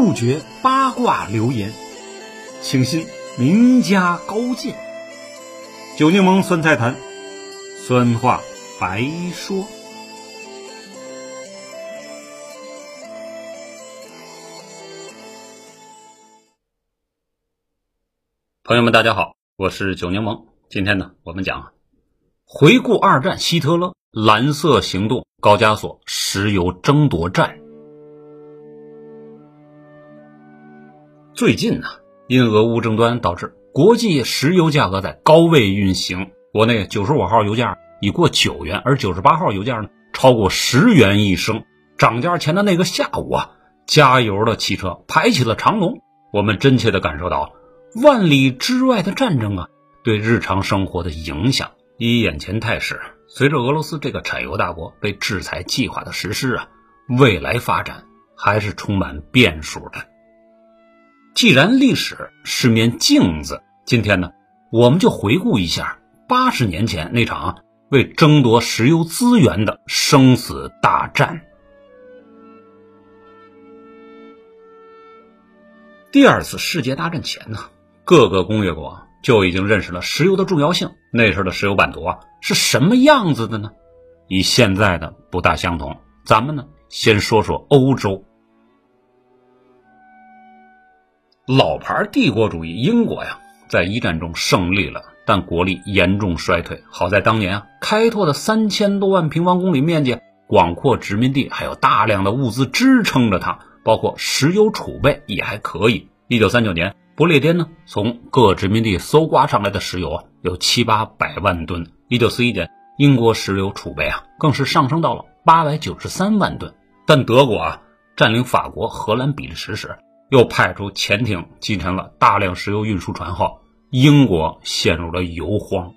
不绝八卦流言，请信名家高见。酒柠檬酸菜坛，酸话白说。朋友们，大家好，我是酒柠檬。今天呢，我们讲回顾二战，希特勒蓝色行动，高加索石油争夺战。最近呢，因俄乌争端导致国际石油价格在高位运行，国内九十五号油价已过九元，而九十八号油价呢超过十元一升。涨价前的那个下午啊，加油的汽车排起了长龙。我们真切的感受到万里之外的战争啊，对日常生活的影响。以眼前态势，随着俄罗斯这个产油大国被制裁计划的实施啊，未来发展还是充满变数的。既然历史是面镜子，今天呢，我们就回顾一下八十年前那场为争夺石油资源的生死大战。第二次世界大战前呢，各个工业国就已经认识了石油的重要性。那时候的石油版图啊是什么样子的呢？与现在的不大相同。咱们呢，先说说欧洲。老牌帝国主义英国呀，在一战中胜利了，但国力严重衰退。好在当年啊，开拓的三千多万平方公里面积、广阔殖民地，还有大量的物资支撑着它，包括石油储备也还可以。一九三九年，不列颠呢从各殖民地搜刮上来的石油啊，有七八百万吨。一九四一年，英国石油储备啊，更是上升到了八百九十三万吨。但德国啊，占领法国、荷兰、比利时时。又派出潜艇击沉了大量石油运输船后，英国陷入了油荒。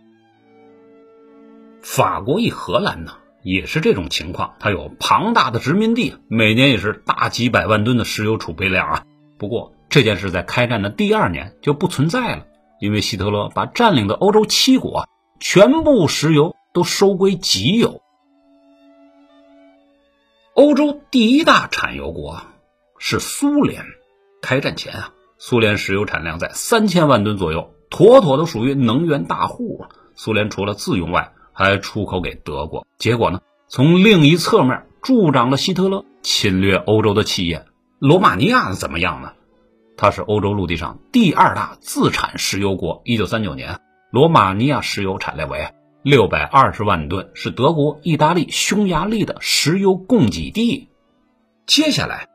法国与荷兰呢，也是这种情况，它有庞大的殖民地，每年也是大几百万吨的石油储备量啊。不过这件事在开战的第二年就不存在了，因为希特勒把占领的欧洲七国全部石油都收归己有。欧洲第一大产油国是苏联。开战前啊，苏联石油产量在三千万吨左右，妥妥的属于能源大户啊。苏联除了自用外，还出口给德国。结果呢，从另一侧面助长了希特勒侵略欧洲的企业。罗马尼亚怎么样呢？它是欧洲陆地上第二大自产石油国。一九三九年，罗马尼亚石油产量为六百二十万吨，是德国、意大利、匈牙利的石油供给地。接下来，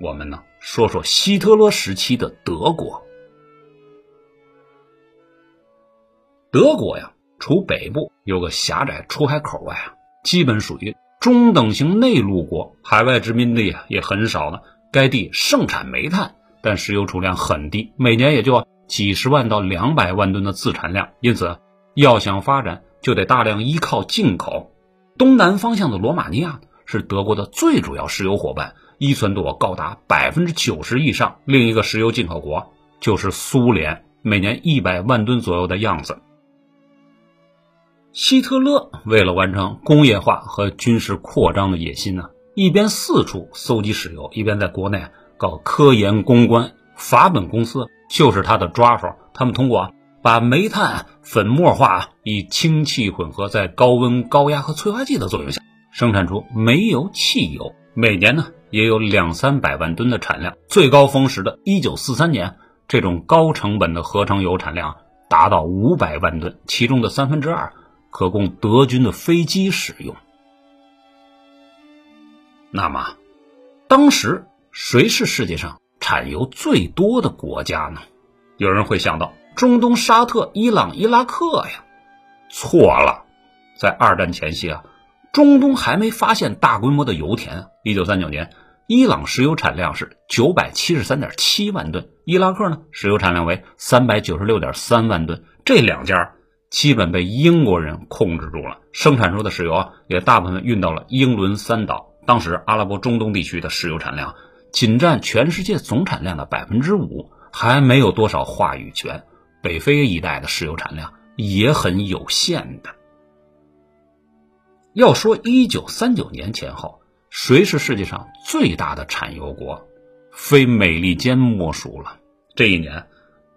我们呢？说说希特勒时期的德国。德国呀，除北部有个狭窄出海口外啊，基本属于中等型内陆国，海外殖民地啊也很少呢。该地盛产煤炭，但石油储量很低，每年也就几十万到两百万吨的自产量，因此要想发展，就得大量依靠进口。东南方向的罗马尼亚是德国的最主要石油伙伴。依存度高达百分之九十以上。另一个石油进口国就是苏联，每年一百万吨左右的样子。希特勒为了完成工业化和军事扩张的野心呢，一边四处搜集石油，一边在国内搞科研攻关。法本公司就是他的抓手，他们通过把煤炭粉末化，以氢气混合，在高温、高压和催化剂的作用下，生产出煤油、汽油。每年呢。也有两三百万吨的产量，最高峰时的1943年，这种高成本的合成油产量达到五百万吨，其中的三分之二可供德军的飞机使用。那么，当时谁是世界上产油最多的国家呢？有人会想到中东沙特、伊朗、伊拉克呀？错了，在二战前夕啊。中东还没发现大规模的油田。一九三九年，伊朗石油产量是九百七十三点七万吨，伊拉克呢石油产量为三百九十六点三万吨。这两家基本被英国人控制住了，生产出的石油啊也大部分运到了英伦三岛。当时阿拉伯中东地区的石油产量仅占全世界总产量的百分之五，还没有多少话语权。北非一带的石油产量也很有限的。要说一九三九年前后谁是世界上最大的产油国，非美利坚莫属了。这一年，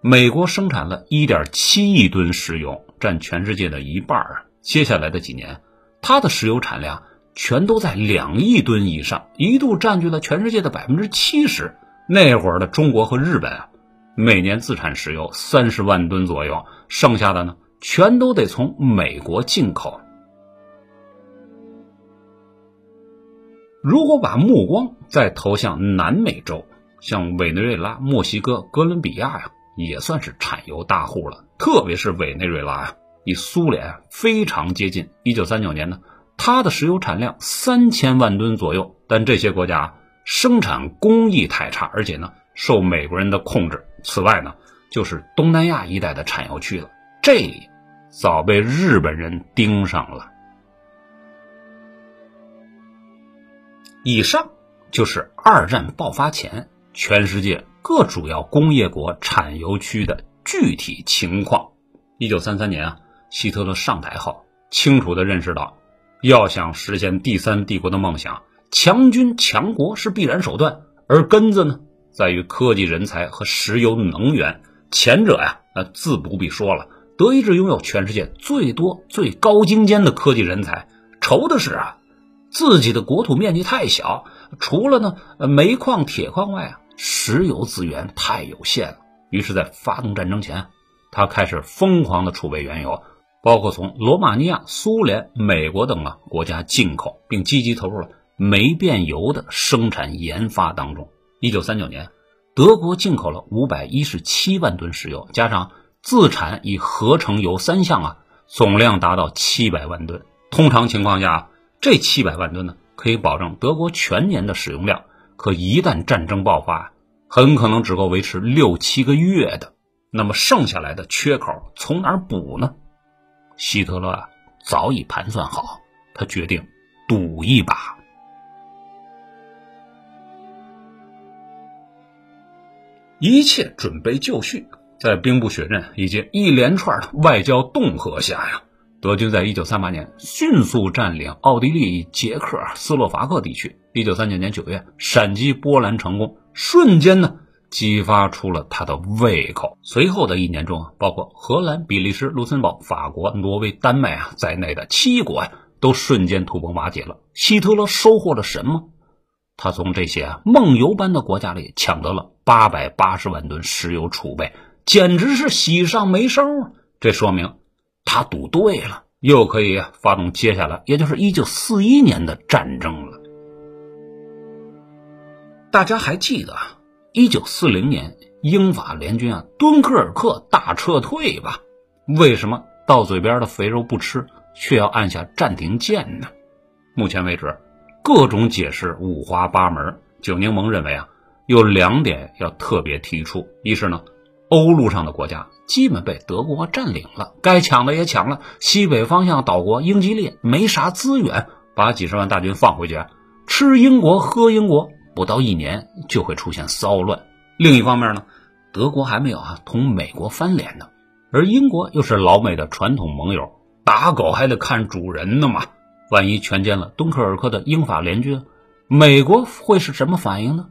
美国生产了1.7亿吨石油，占全世界的一半啊。接下来的几年，它的石油产量全都在两亿吨以上，一度占据了全世界的百分之七十。那会儿的中国和日本啊，每年自产石油三十万吨左右，剩下的呢，全都得从美国进口。如果把目光再投向南美洲，像委内瑞拉、墨西哥、哥伦比亚呀，也算是产油大户了。特别是委内瑞拉呀。与苏联非常接近。一九三九年呢，它的石油产量三千万吨左右，但这些国家生产工艺太差，而且呢受美国人的控制。此外呢，就是东南亚一带的产油区了，这里早被日本人盯上了。以上就是二战爆发前全世界各主要工业国产油区的具体情况。一九三三年啊。希特勒上台后，清楚地认识到，要想实现第三帝国的梦想，强军强国是必然手段，而根子呢，在于科技人才和石油能源。前者呀，那自不必说了，德意志拥有全世界最多、最高精尖的科技人才。愁的是啊，自己的国土面积太小，除了呢煤矿、铁矿外啊，石油资源太有限了。于是，在发动战争前，他开始疯狂的储备原油。包括从罗马尼亚、苏联、美国等啊国家进口，并积极投入了煤变油的生产研发当中。一九三九年，德国进口了五百一十七万吨石油，加上自产与合成油三项啊，总量达到七百万吨。通常情况下，这七百万吨呢，可以保证德国全年的使用量。可一旦战争爆发，很可能只够维持六七个月的。那么剩下来的缺口从哪补呢？希特勒啊，早已盘算好，他决定赌一把。一切准备就绪，在兵不血刃以及一连串的外交恫吓下呀，德军在一九三八年迅速占领奥地利、捷克斯洛伐克地区。一九三九年九月，闪击波兰成功，瞬间呢。激发出了他的胃口。随后的一年中啊，包括荷兰、比利时、卢森堡、法国、挪威、丹麦啊在内的七国呀，都瞬间土崩瓦解了。希特勒收获了什么？他从这些梦游般的国家里抢得了八百八十万吨石油储备，简直是喜上眉梢啊！这说明他赌对了，又可以发动接下来，也就是一九四一年的战争了。大家还记得啊？一九四零年，英法联军啊，敦刻尔克大撤退吧？为什么到嘴边的肥肉不吃，却要按下暂停键呢？目前为止，各种解释五花八门。九柠檬认为啊，有两点要特别提出：一是呢，欧陆上的国家基本被德国占领了，该抢的也抢了；西北方向岛国英吉利没啥资源，把几十万大军放回去，吃英国喝英国。不到一年就会出现骚乱。另一方面呢，德国还没有啊同美国翻脸呢，而英国又是老美的传统盟友，打狗还得看主人呢嘛。万一全歼了敦刻尔克的英法联军，美国会是什么反应呢？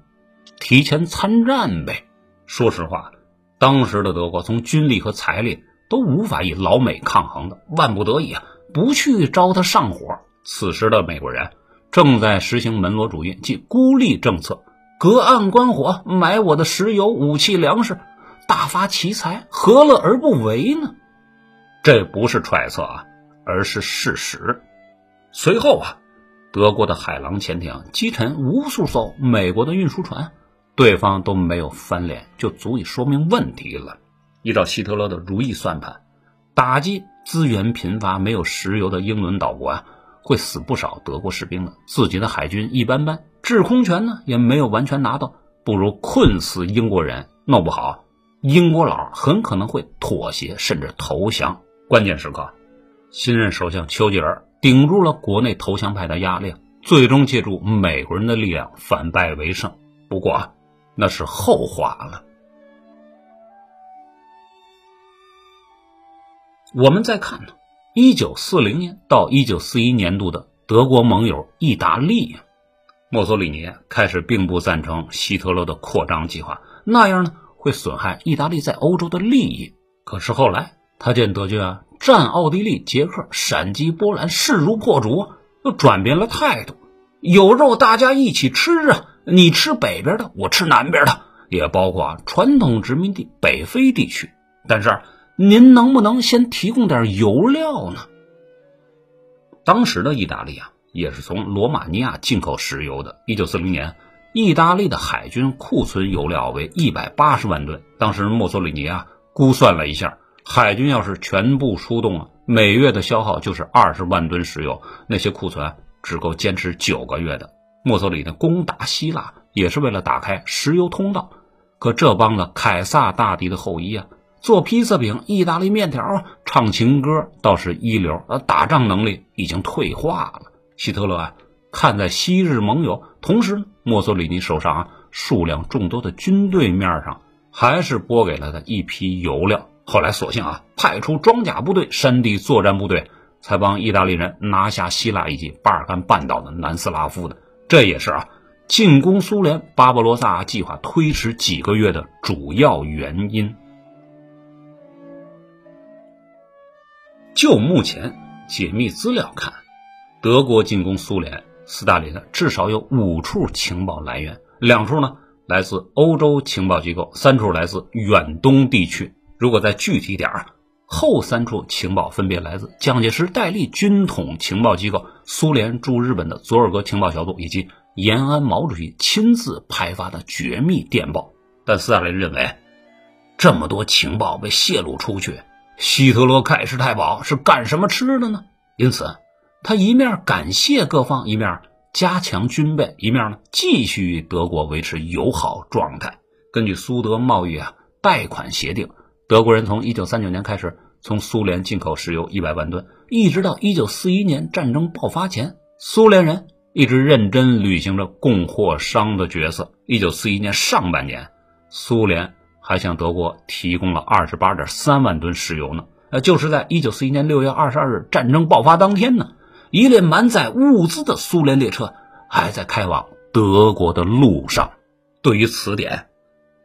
提前参战呗。说实话，当时的德国从军力和财力都无法与老美抗衡的，万不得已啊，不去招他上火。此时的美国人。正在实行门罗主义，即孤立政策，隔岸观火，买我的石油、武器、粮食，大发奇财，何乐而不为呢？这不是揣测啊，而是事实。随后啊，德国的海狼潜艇击沉无数艘美国的运输船，对方都没有翻脸，就足以说明问题了。依照希特勒的如意算盘，打击资源贫乏、没有石油的英伦岛国啊。会死不少德国士兵的，自己的海军一般般，制空权呢也没有完全拿到，不如困死英国人，弄不好英国佬很可能会妥协甚至投降。关键时刻，新任首相丘吉尔顶住了国内投降派的压力，最终借助美国人的力量反败为胜。不过啊那是后话了。我们再看呢。一九四零年到一九四一年度的德国盟友意大利，墨索里尼开始并不赞成希特勒的扩张计划，那样呢会损害意大利在欧洲的利益。可是后来他见德军啊占奥地利、捷克、闪击波兰，势如破竹，又转变了态度。有肉大家一起吃啊！你吃北边的，我吃南边的，也包括啊传统殖民地北非地区。但是您能不能先提供点油料呢？当时的意大利啊，也是从罗马尼亚进口石油的。一九四零年，意大利的海军库存油料为一百八十万吨。当时墨索里尼啊估算了一下，海军要是全部出动啊，每月的消耗就是二十万吨石油，那些库存。只够坚持九个月的墨索里尼攻打希腊，也是为了打开石油通道。可这帮子凯撒大帝的后裔啊，做披萨饼、意大利面条、唱情歌倒是一流，而，打仗能力已经退化了。希特勒啊，看在昔日盟友，同时墨索里尼手上啊数量众多的军队面上，还是拨给了他一批油料。后来索性啊，派出装甲部队、山地作战部队。才帮意大利人拿下希腊以及巴尔干半岛的南斯拉夫的，这也是啊进攻苏联巴博罗萨计划推迟几个月的主要原因。就目前解密资料看，德国进攻苏联，斯大林呢至少有五处情报来源，两处呢来自欧洲情报机构，三处来自远东地区。如果再具体点啊。后三处情报分别来自蒋介石戴笠军统情报机构、苏联驻日本的佐尔格情报小组以及延安毛主席亲自派发的绝密电报。但斯大林认为，这么多情报被泄露出去，希特勒盖世太保是干什么吃的呢？因此，他一面感谢各方，一面加强军备，一面呢继续与德国维持友好状态。根据苏德贸易啊贷款协定。德国人从一九三九年开始从苏联进口石油一百万吨，一直到一九四一年战争爆发前，苏联人一直认真履行着供货商的角色。一九四一年上半年，苏联还向德国提供了二十八点三万吨石油呢。呃，就是在一九四一年六月二十二日战争爆发当天呢，一列满载物资的苏联列车还在开往德国的路上。对于此点，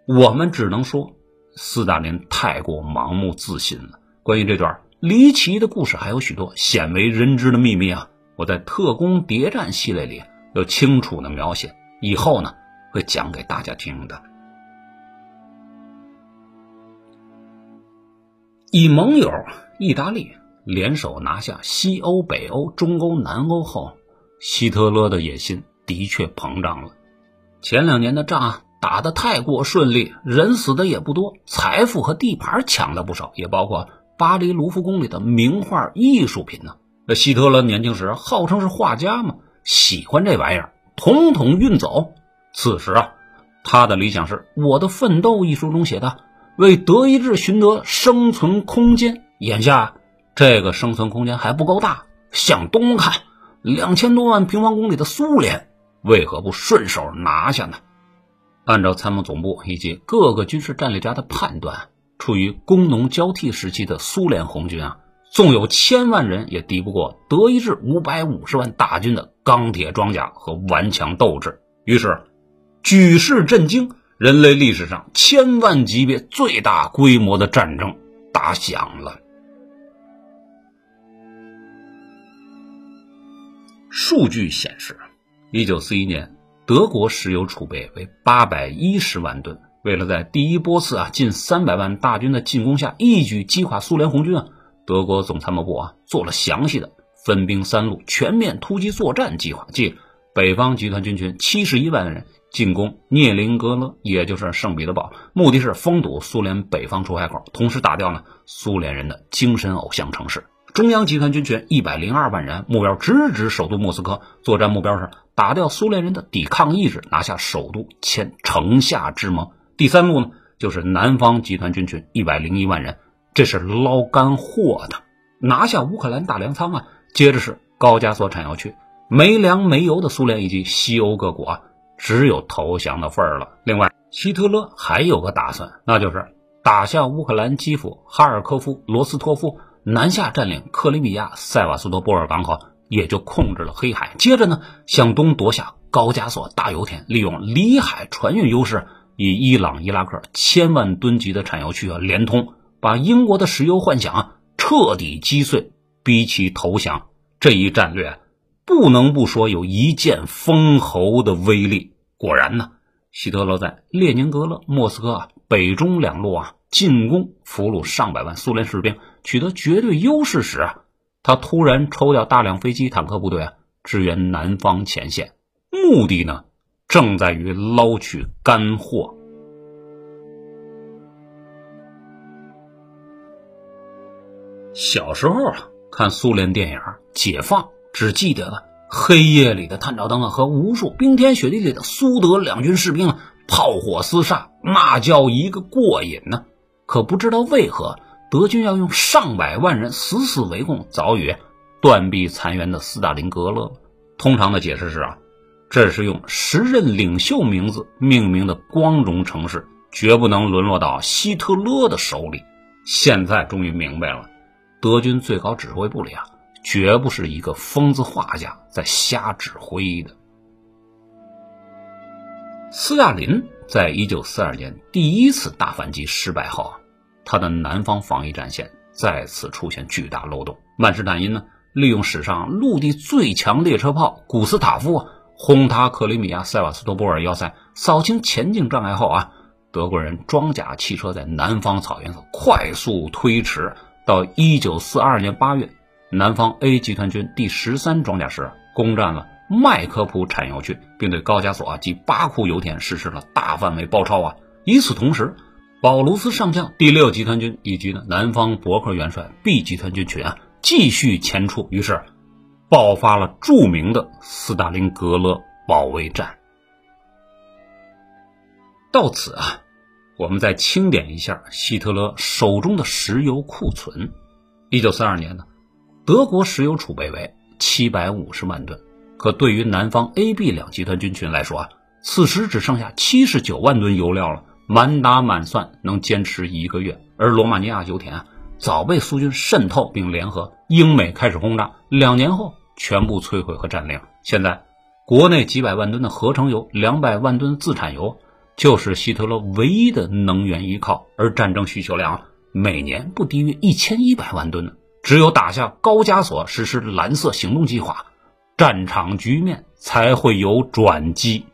我们只能说。斯大林太过盲目自信了。关于这段离奇的故事，还有许多鲜为人知的秘密啊！我在《特工谍战》系列里有清楚的描写，以后呢会讲给大家听的。以盟友意大利联手拿下西欧、北欧、中欧、南欧后，希特勒的野心的确膨胀了。前两年的仗。打得太过顺利，人死的也不多，财富和地盘抢了不少，也包括巴黎卢浮宫里的名画艺术品呢。这希特勒年轻时号称是画家嘛，喜欢这玩意儿，统统运走。此时啊，他的理想是《我的奋斗》一书中写的，为德意志寻得生存空间。眼下这个生存空间还不够大，向东看，两千多万平方公里的苏联，为何不顺手拿下呢？按照参谋总部以及各个军事战略家的判断，处于工农交替时期的苏联红军啊，纵有千万人，也敌不过德意志五百五十万大军的钢铁装甲和顽强斗志。于是，举世震惊，人类历史上千万级别最大规模的战争打响了。数据显示，一九四一年。德国石油储备为八百一十万吨。为了在第一波次啊近三百万大军的进攻下一举击垮苏联红军啊，德国总参谋部啊做了详细的分兵三路全面突击作战计划，即北方集团军群七十一万人进攻涅林格勒，也就是圣彼得堡，目的是封堵苏联北方出海口，同时打掉呢苏联人的精神偶像城市。中央集团军群一百零二万人，目标直指首都莫斯科，作战目标是打掉苏联人的抵抗意志，拿下首都，签城下之盟。第三路呢，就是南方集团军群一百零一万人，这是捞干货的，拿下乌克兰大粮仓啊。接着是高加索产油区，没粮没油的苏联以及西欧各国啊，只有投降的份儿了。另外，希特勒还有个打算，那就是打下乌克兰基辅、哈尔科夫、罗斯托夫。南下占领克里米亚、塞瓦斯托波尔港口，也就控制了黑海。接着呢，向东夺下高加索大油田利用里海船运优势，以伊朗、伊拉克千万吨级的产油区啊连通，把英国的石油幻想彻底击碎，逼其投降。这一战略不能不说有一剑封喉的威力。果然呢，希特勒在列宁格勒、莫斯科啊北中两路啊进攻，俘虏上百万苏联士兵，取得绝对优势时啊，他突然抽调大量飞机、坦克部队啊支援南方前线，目的呢正在于捞取干货。小时候啊，看苏联电影《解放》，只记得了黑夜里的探照灯啊，和无数冰天雪地里的苏德两军士兵啊，炮火厮杀，那叫一个过瘾呢。可不知道为何，德军要用上百万人死死围攻早已断壁残垣的斯大林格勒。通常的解释是啊，这是用时任领袖名字命名的光荣城市，绝不能沦落到希特勒的手里。现在终于明白了。德军最高指挥部里啊，绝不是一个疯子画家在瞎指挥的。斯大林在一九四二年第一次大反击失败后啊，他的南方防御战线再次出现巨大漏洞。曼施坦因呢，利用史上陆地最强列车炮古斯塔夫啊轰塌克里米亚塞瓦斯托波尔要塞，扫清前进障碍后啊，德国人装甲汽车在南方草原上快速推迟。到一九四二年八月，南方 A 集团军第十三装甲师攻占了麦科普产油区，并对高加索啊及巴库油田实施了大范围包抄啊！与此同时，保卢斯上将第六集团军以及呢南方伯克元帅 B 集团军群啊继续前出，于是爆发了著名的斯大林格勒保卫战。到此啊。我们再清点一下希特勒手中的石油库存。一九四二年呢，德国石油储备为七百五十万吨，可对于南方 A、B 两集团军群来说啊，此时只剩下七十九万吨油料了，满打满算能坚持一个月。而罗马尼亚油田，早被苏军渗透并联合英美开始轰炸，两年后全部摧毁和占领。现在，国内几百万吨的合成油，两百万吨自产油。就是希特勒唯一的能源依靠，而战争需求量每年不低于一千一百万吨呢。只有打下高加索，实施蓝色行动计划，战场局面才会有转机。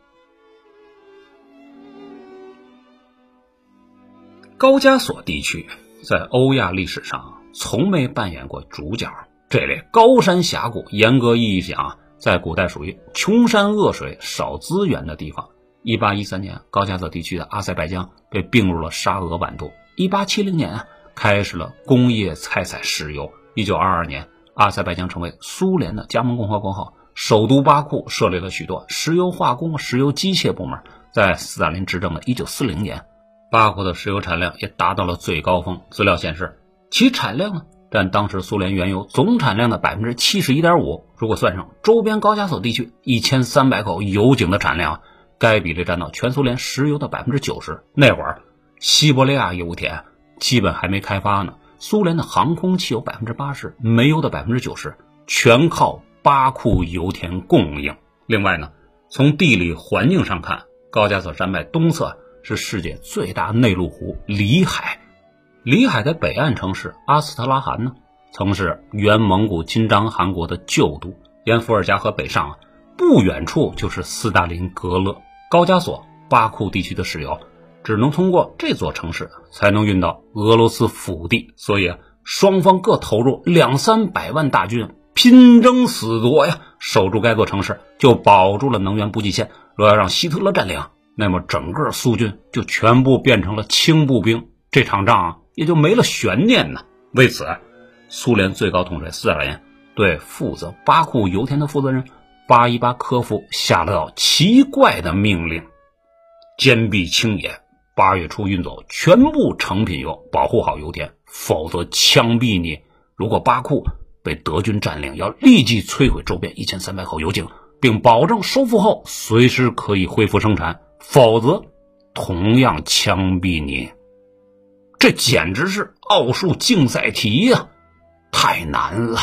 高加索地区在欧亚历史上从没扮演过主角。这类高山峡谷，严格意义讲，在古代属于穷山恶水、少资源的地方。一八一三年，高加索地区的阿塞拜疆被并入了沙俄版图。一八七零年啊，开始了工业开采石油。一九二二年，阿塞拜疆成为苏联的加盟共和国后，首都巴库设立了许多石油化工、石油机械部门。在斯大林执政的一九四零年，巴库的石油产量也达到了最高峰。资料显示，其产量呢占当时苏联原油总产量的百分之七十一点五。如果算上周边高加索地区一千三百口油井的产量。该比例占到全苏联石油的百分之九十。那会儿，西伯利亚油田基本还没开发呢。苏联的航空汽油百分之八十，煤油的百分之九十全靠巴库油田供应。另外呢，从地理环境上看，高加索山脉东侧是世界最大内陆湖里海。里海的北岸城市阿斯特拉罕呢，曾是原蒙古金章汗国的旧都。沿伏尔加河北上，不远处就是斯大林格勒。高加索、巴库地区的石油只能通过这座城市才能运到俄罗斯腹地，所以双方各投入两三百万大军，拼争死夺呀，守住该座城市就保住了能源补给线。若要让希特勒占领，那么整个苏军就全部变成了轻步兵，这场仗也就没了悬念呢。为此，苏联最高统帅斯大林对负责巴库油田的负责人。巴伊巴科夫下了道奇怪的命令：坚壁清野，八月初运走全部成品油，保护好油田，否则枪毙你。如果巴库被德军占领，要立即摧毁周边一千三百口油井，并保证收复后随时可以恢复生产，否则同样枪毙你。这简直是奥数竞赛题呀，太难了。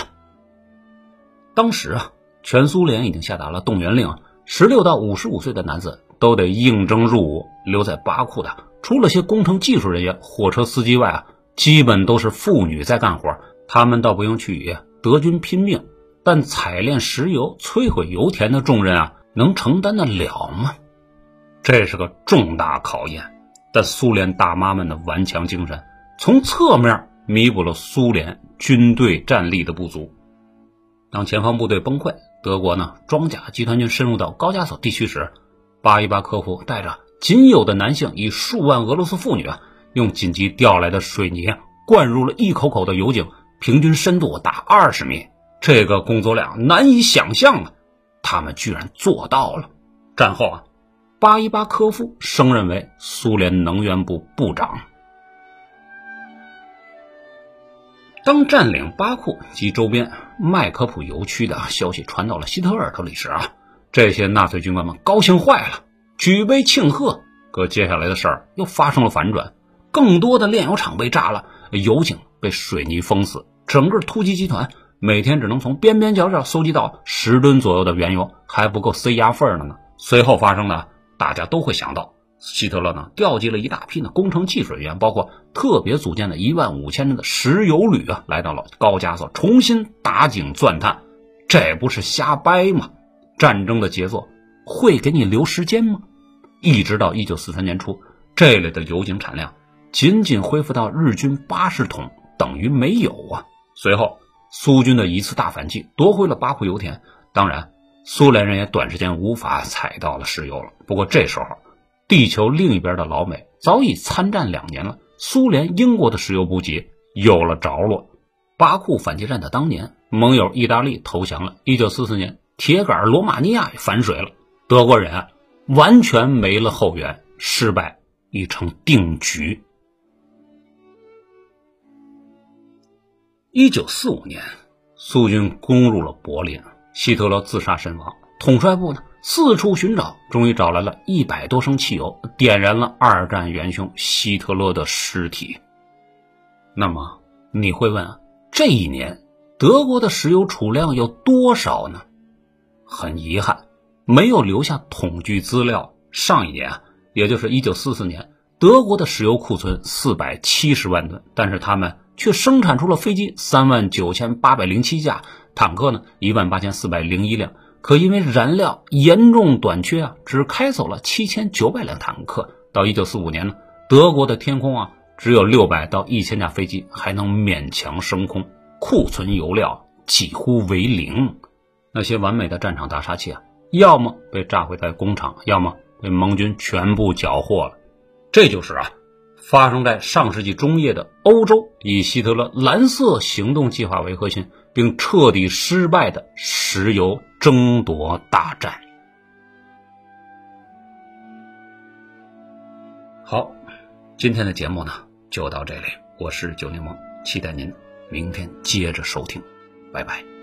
当时啊。全苏联已经下达了动员令，十六到五十五岁的男子都得应征入伍。留在巴库的，除了些工程技术人员、火车司机外啊，基本都是妇女在干活。他们倒不用去与德军拼命，但采炼石油、摧毁油田的重任啊，能承担得了吗？这是个重大考验。但苏联大妈们的顽强精神，从侧面弥补了苏联军队战力的不足。当前方部队崩溃，德国呢装甲集团军深入到高加索地区时，巴伊巴科夫带着仅有的男性，以数万俄罗斯妇女啊，用紧急调来的水泥灌入了一口口的油井。平均深度达二十米，这个工作量难以想象啊！他们居然做到了。战后啊，巴伊巴科夫升任为苏联能源部部长。当占领巴库及周边麦科普油区的消息传到了希特尔手里时啊，这些纳粹军官们高兴坏了，举杯庆贺。可接下来的事儿又发生了反转，更多的炼油厂被炸了，油井被水泥封死。整个突击集团每天只能从边边角角搜集到十吨左右的原油，还不够塞牙缝的呢。随后发生的，大家都会想到，希特勒呢调集了一大批的工程技术人员，包括特别组建的一万五千人的石油旅啊，来到了高加索重新打井钻探。这不是瞎掰吗？战争的杰作会给你留时间吗？一直到一九四三年初，这类的油井产量仅仅恢复到日均八十桶，等于没有啊。随后，苏军的一次大反击夺回了巴库油田。当然，苏联人也短时间无法采到了石油了。不过这时候，地球另一边的老美早已参战两年了，苏联、英国的石油补给有了着落。巴库反击战的当年，盟友意大利投降了。一九四四年，铁杆罗马尼亚也反水了。德国人啊，完全没了后援，失败已成定局。一九四五年，苏军攻入了柏林，希特勒自杀身亡。统帅部呢四处寻找，终于找来了一百多升汽油，点燃了二战元凶希特勒的尸体。那么你会问，这一年德国的石油储量有多少呢？很遗憾，没有留下统计资料。上一年啊，也就是一九四四年，德国的石油库存四百七十万吨，但是他们。却生产出了飞机三万九千八百零七架，坦克呢一万八千四百零一辆。可因为燃料严重短缺啊，只开走了七千九百辆坦克。到一九四五年呢，德国的天空啊只有六百到一千架飞机还能勉强升空，库存油料几乎为零。那些完美的战场大杀器啊，要么被炸毁在工厂，要么被盟军全部缴获了。这就是啊。发生在上世纪中叶的欧洲，以希特勒蓝色行动计划为核心，并彻底失败的石油争夺大战。好，今天的节目呢就到这里，我是九柠檬，期待您明天接着收听，拜拜。